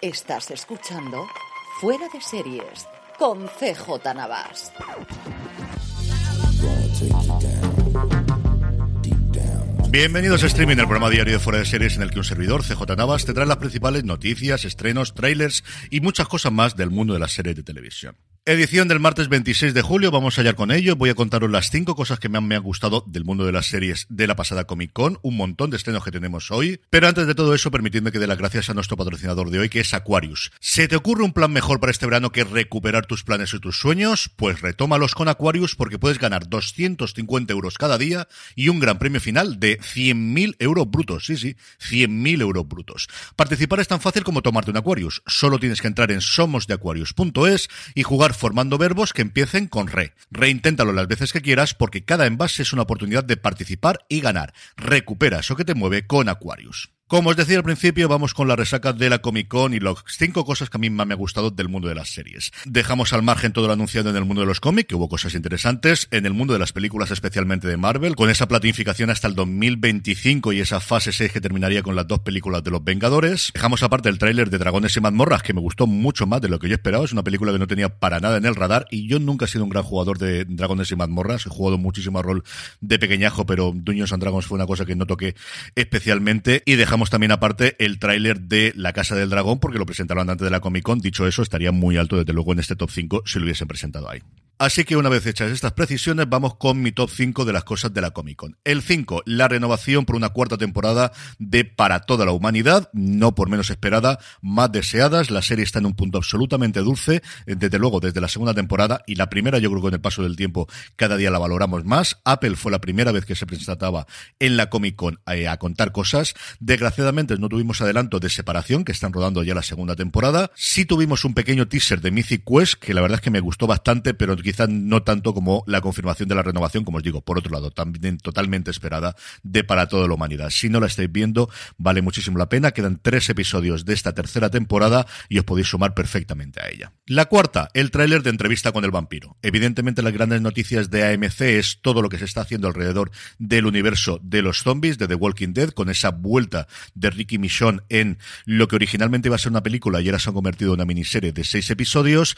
Estás escuchando Fuera de Series con CJ Navas. Bienvenidos a Streaming, el programa diario de Fuera de Series en el que un servidor, CJ Navas, te trae las principales noticias, estrenos, trailers y muchas cosas más del mundo de las series de televisión. Edición del martes 26 de julio, vamos a hallar con ello. Voy a contaros las cinco cosas que me han, me han gustado del mundo de las series de la pasada Comic Con, un montón de estrenos que tenemos hoy. Pero antes de todo eso, permitidme que dé las gracias a nuestro patrocinador de hoy, que es Aquarius. ¿Se te ocurre un plan mejor para este verano que recuperar tus planes y tus sueños? Pues retómalos con Aquarius porque puedes ganar 250 euros cada día y un gran premio final de 100.000 euros brutos. Sí, sí, 100.000 euros brutos. Participar es tan fácil como tomarte un Aquarius. Solo tienes que entrar en somosdeaquarius.es y jugar formando verbos que empiecen con re. Reinténtalo las veces que quieras porque cada envase es una oportunidad de participar y ganar. Recupera eso que te mueve con Aquarius. Como os decía al principio, vamos con la resaca de la Comic Con y las cinco cosas que a mí más me ha gustado del mundo de las series. Dejamos al margen todo lo anunciado en el mundo de los cómics, que hubo cosas interesantes, en el mundo de las películas, especialmente de Marvel, con esa planificación hasta el 2025 y esa fase 6 que terminaría con las dos películas de los Vengadores. Dejamos aparte el tráiler de Dragones y Mazmorras, que me gustó mucho más de lo que yo esperaba. Es una película que no tenía para nada en el radar y yo nunca he sido un gran jugador de Dragones y Mazmorras. He jugado muchísimo rol de pequeñajo, pero Dungeons and Dragons fue una cosa que no toqué especialmente. Y dejamos también aparte el tráiler de La Casa del Dragón, porque lo presentaron antes de la Comic Con. Dicho eso, estaría muy alto desde luego en este top 5 si lo hubiesen presentado ahí. Así que una vez hechas estas precisiones, vamos con mi top 5 de las cosas de la Comic Con. El 5, la renovación por una cuarta temporada de Para toda la humanidad, no por menos esperada, más deseadas. La serie está en un punto absolutamente dulce, desde luego desde la segunda temporada y la primera yo creo que con el paso del tiempo cada día la valoramos más. Apple fue la primera vez que se presentaba en la Comic Con a, a contar cosas. Desgraciadamente no tuvimos adelanto de separación, que están rodando ya la segunda temporada. Sí tuvimos un pequeño teaser de Mythic Quest, que la verdad es que me gustó bastante, pero quizás no tanto como la confirmación de la renovación, como os digo, por otro lado, también totalmente esperada de para toda la humanidad. Si no la estáis viendo, vale muchísimo la pena. Quedan tres episodios de esta tercera temporada y os podéis sumar perfectamente a ella. La cuarta, el tráiler de entrevista con el vampiro. Evidentemente las grandes noticias de AMC es todo lo que se está haciendo alrededor del universo de los zombies, de The Walking Dead, con esa vuelta de Ricky Michonne en lo que originalmente iba a ser una película y ahora se ha convertido en una miniserie de seis episodios.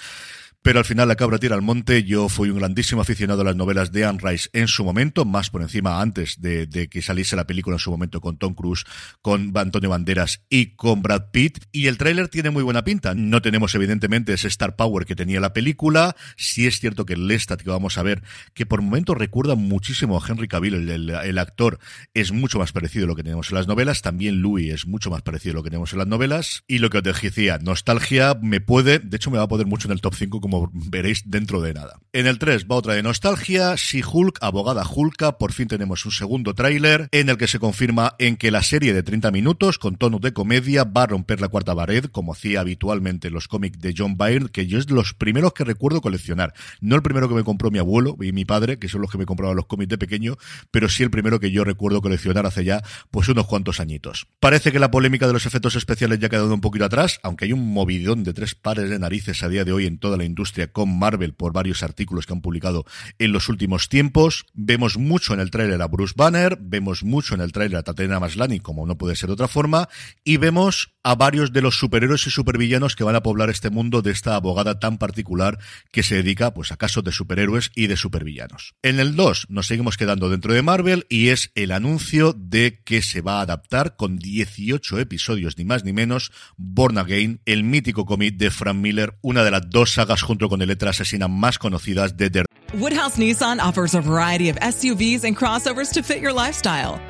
Pero al final la cabra tira al monte. Yo fui un grandísimo aficionado a las novelas de Anne Rice en su momento, más por encima antes de, que saliese la película en su momento con Tom Cruise, con Antonio Banderas y con Brad Pitt. Y el tráiler tiene muy buena pinta. No tenemos evidentemente ese Star Power que tenía la película. Sí es cierto que el Lestat que vamos a ver, que por momentos recuerda muchísimo a Henry Cavill, el, el, el, actor, es mucho más parecido a lo que tenemos en las novelas. También Louis es mucho más parecido a lo que tenemos en las novelas. Y lo que os decía, nostalgia me puede, de hecho me va a poder mucho en el top 5 como veréis dentro de nada. En el 3 va otra de nostalgia, si Hulk, abogada Hulka, por fin tenemos un segundo tráiler en el que se confirma en que la serie de 30 minutos con tono de comedia va a romper la cuarta pared, como hacía habitualmente los cómics de John Byrne, que yo es de los primeros que recuerdo coleccionar. No el primero que me compró mi abuelo y mi padre, que son los que me compraban los cómics de pequeño, pero sí el primero que yo recuerdo coleccionar hace ya pues unos cuantos añitos. Parece que la polémica de los efectos especiales ya ha quedado un poquito atrás, aunque hay un movidón de tres pares de narices a día de hoy en toda la industria con Marvel por varios artículos que han publicado en los últimos tiempos. Vemos mucho en el tráiler a Bruce Banner, vemos mucho en el tráiler a Tatiana Maslany, como no puede ser de otra forma, y vemos a varios de los superhéroes y supervillanos que van a poblar este mundo de esta abogada tan particular que se dedica pues a casos de superhéroes y de supervillanos. En el 2 nos seguimos quedando dentro de Marvel y es el anuncio de que se va a adaptar con 18 episodios ni más ni menos Born Again, el mítico cómic de Frank Miller, una de las dos sagas junto con el letra asesina más conocidas de The Woodhouse Nissan offers a variety of SUVs and crossovers to fit your lifestyle.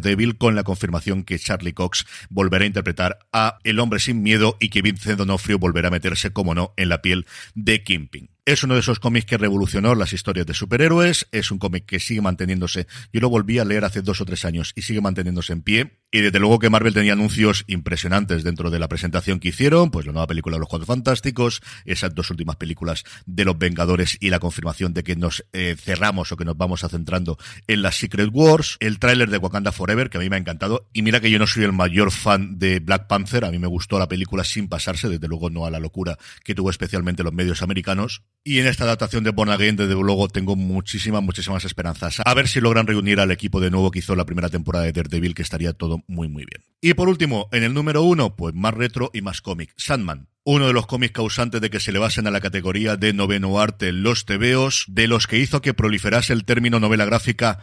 Devil con la confirmación que Charlie Cox volverá a interpretar a El hombre sin miedo y que Vincent D'Onofrio volverá a meterse, como no, en la piel de Kimping. Es uno de esos cómics que revolucionó las historias de superhéroes, es un cómic que sigue manteniéndose, yo lo volví a leer hace dos o tres años y sigue manteniéndose en pie, y desde luego que Marvel tenía anuncios impresionantes dentro de la presentación que hicieron, pues la nueva película de los Cuatro Fantásticos, esas dos últimas películas de los Vengadores y la confirmación de que nos eh, cerramos o que nos vamos centrando en las Secret Wars, el tráiler de Wakanda Forever, que a mí me ha encantado, y mira que yo no soy el mayor fan de Black Panther, a mí me gustó la película sin pasarse, desde luego no a la locura que tuvo especialmente los medios americanos, y en esta adaptación de Born Again, desde luego, tengo muchísimas, muchísimas esperanzas. A ver si logran reunir al equipo de nuevo que hizo la primera temporada de Daredevil, que estaría todo muy, muy bien. Y por último, en el número uno, pues más retro y más cómic. Sandman. Uno de los cómics causantes de que se le basen a la categoría de noveno arte los tebeos, de los que hizo que proliferase el término novela gráfica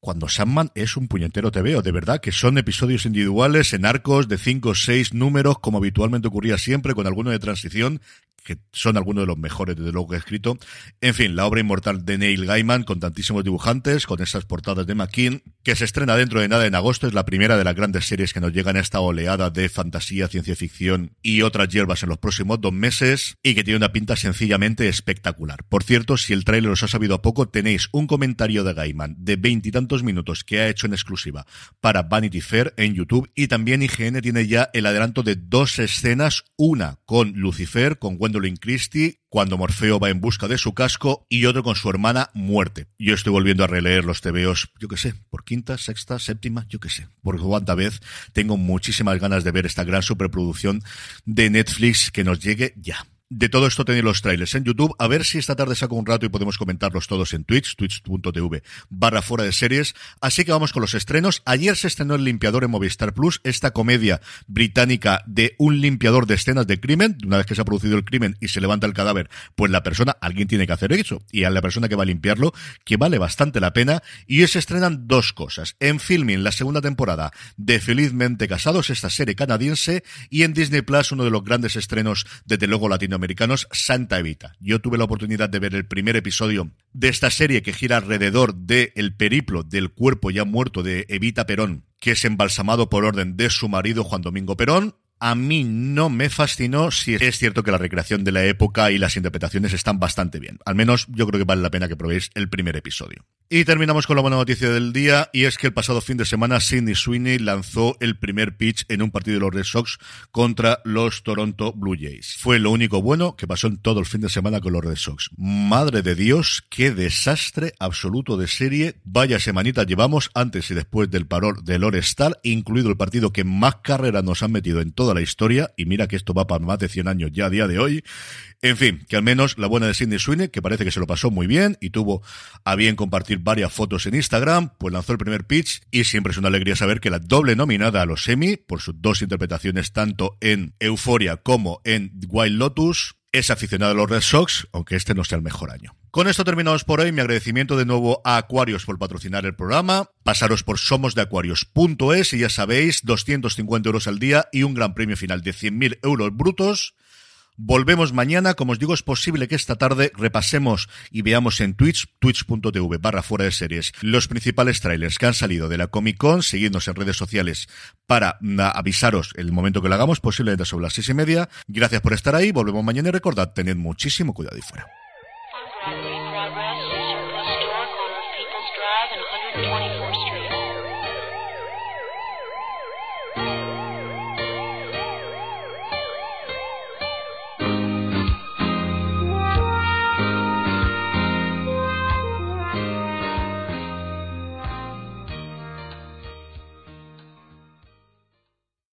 cuando Sandman es un puñetero veo, de verdad, que son episodios individuales en arcos de cinco o seis números, como habitualmente ocurría siempre, con alguno de transición, que son algunos de los mejores, desde luego, que he escrito. En fin, la obra inmortal de Neil Gaiman, con tantísimos dibujantes, con esas portadas de McKean, que se estrena dentro de nada en agosto, es la primera de las grandes series que nos llegan a esta oleada de fantasía, ciencia ficción y otras hierbas en los próximos dos meses, y que tiene una pinta sencillamente espectacular. Por cierto, si el tráiler os ha sabido a poco, tenéis un comentario de Gaiman de veintitantos minutos que ha hecho en exclusiva para Vanity Fair en YouTube, y también IGN tiene ya el adelanto de dos escenas, una con Lucifer, con Gwendolyn Christie, cuando Morfeo va en busca de su casco, y otro con su hermana muerte. Yo estoy volviendo a releer los tebeos, yo que sé, por quinta, sexta, séptima, yo que sé, por cuánta vez tengo muchísimas ganas de ver esta gran superproducción de Netflix que nos llegue ya. De todo esto tenéis los trailers en YouTube. A ver si esta tarde saco un rato y podemos comentarlos todos en Twitch, twitch.tv barra fuera de series. Así que vamos con los estrenos. Ayer se estrenó El Limpiador en Movistar Plus, esta comedia británica de un limpiador de escenas de crimen. Una vez que se ha producido el crimen y se levanta el cadáver, pues la persona, alguien tiene que hacer eso. Y a la persona que va a limpiarlo, que vale bastante la pena. Y se estrenan dos cosas. En Filming, la segunda temporada de Felizmente Casados, esta serie canadiense. Y en Disney Plus, uno de los grandes estrenos desde luego latino americanos, Santa Evita. Yo tuve la oportunidad de ver el primer episodio de esta serie que gira alrededor del el periplo del cuerpo ya muerto de Evita Perón, que es embalsamado por orden de su marido Juan Domingo Perón. A mí no me fascinó si es cierto que la recreación de la época y las interpretaciones están bastante bien. Al menos yo creo que vale la pena que probéis el primer episodio. Y terminamos con la buena noticia del día, y es que el pasado fin de semana Sidney Sweeney lanzó el primer pitch en un partido de los Red Sox contra los Toronto Blue Jays. Fue lo único bueno que pasó en todo el fin de semana con los Red Sox. Madre de Dios, qué desastre absoluto de serie. Vaya semanita llevamos antes y después del parón del All-Star, incluido el partido que más carreras nos han metido en toda la historia, y mira que esto va para más de 100 años ya a día de hoy. En fin, que al menos la buena de Sidney Sweeney, que parece que se lo pasó muy bien y tuvo a bien compartir varias fotos en Instagram, pues lanzó el primer pitch y siempre es una alegría saber que la doble nominada a los Emmy, por sus dos interpretaciones tanto en Euphoria como en Wild Lotus, es aficionado a los Red Sox, aunque este no sea el mejor año. Con esto terminamos por hoy. Mi agradecimiento de nuevo a Aquarios por patrocinar el programa. Pasaros por somosdeacuarios.es y ya sabéis, 250 euros al día y un gran premio final de 100.000 euros brutos. Volvemos mañana. Como os digo, es posible que esta tarde repasemos y veamos en Twitch, twitch.tv barra fuera de series, los principales trailers que han salido de la Comic Con. Seguidnos en redes sociales para mm, avisaros el momento que lo hagamos, posiblemente sobre las seis y media. Gracias por estar ahí. Volvemos mañana y recordad, tened muchísimo cuidado y fuera.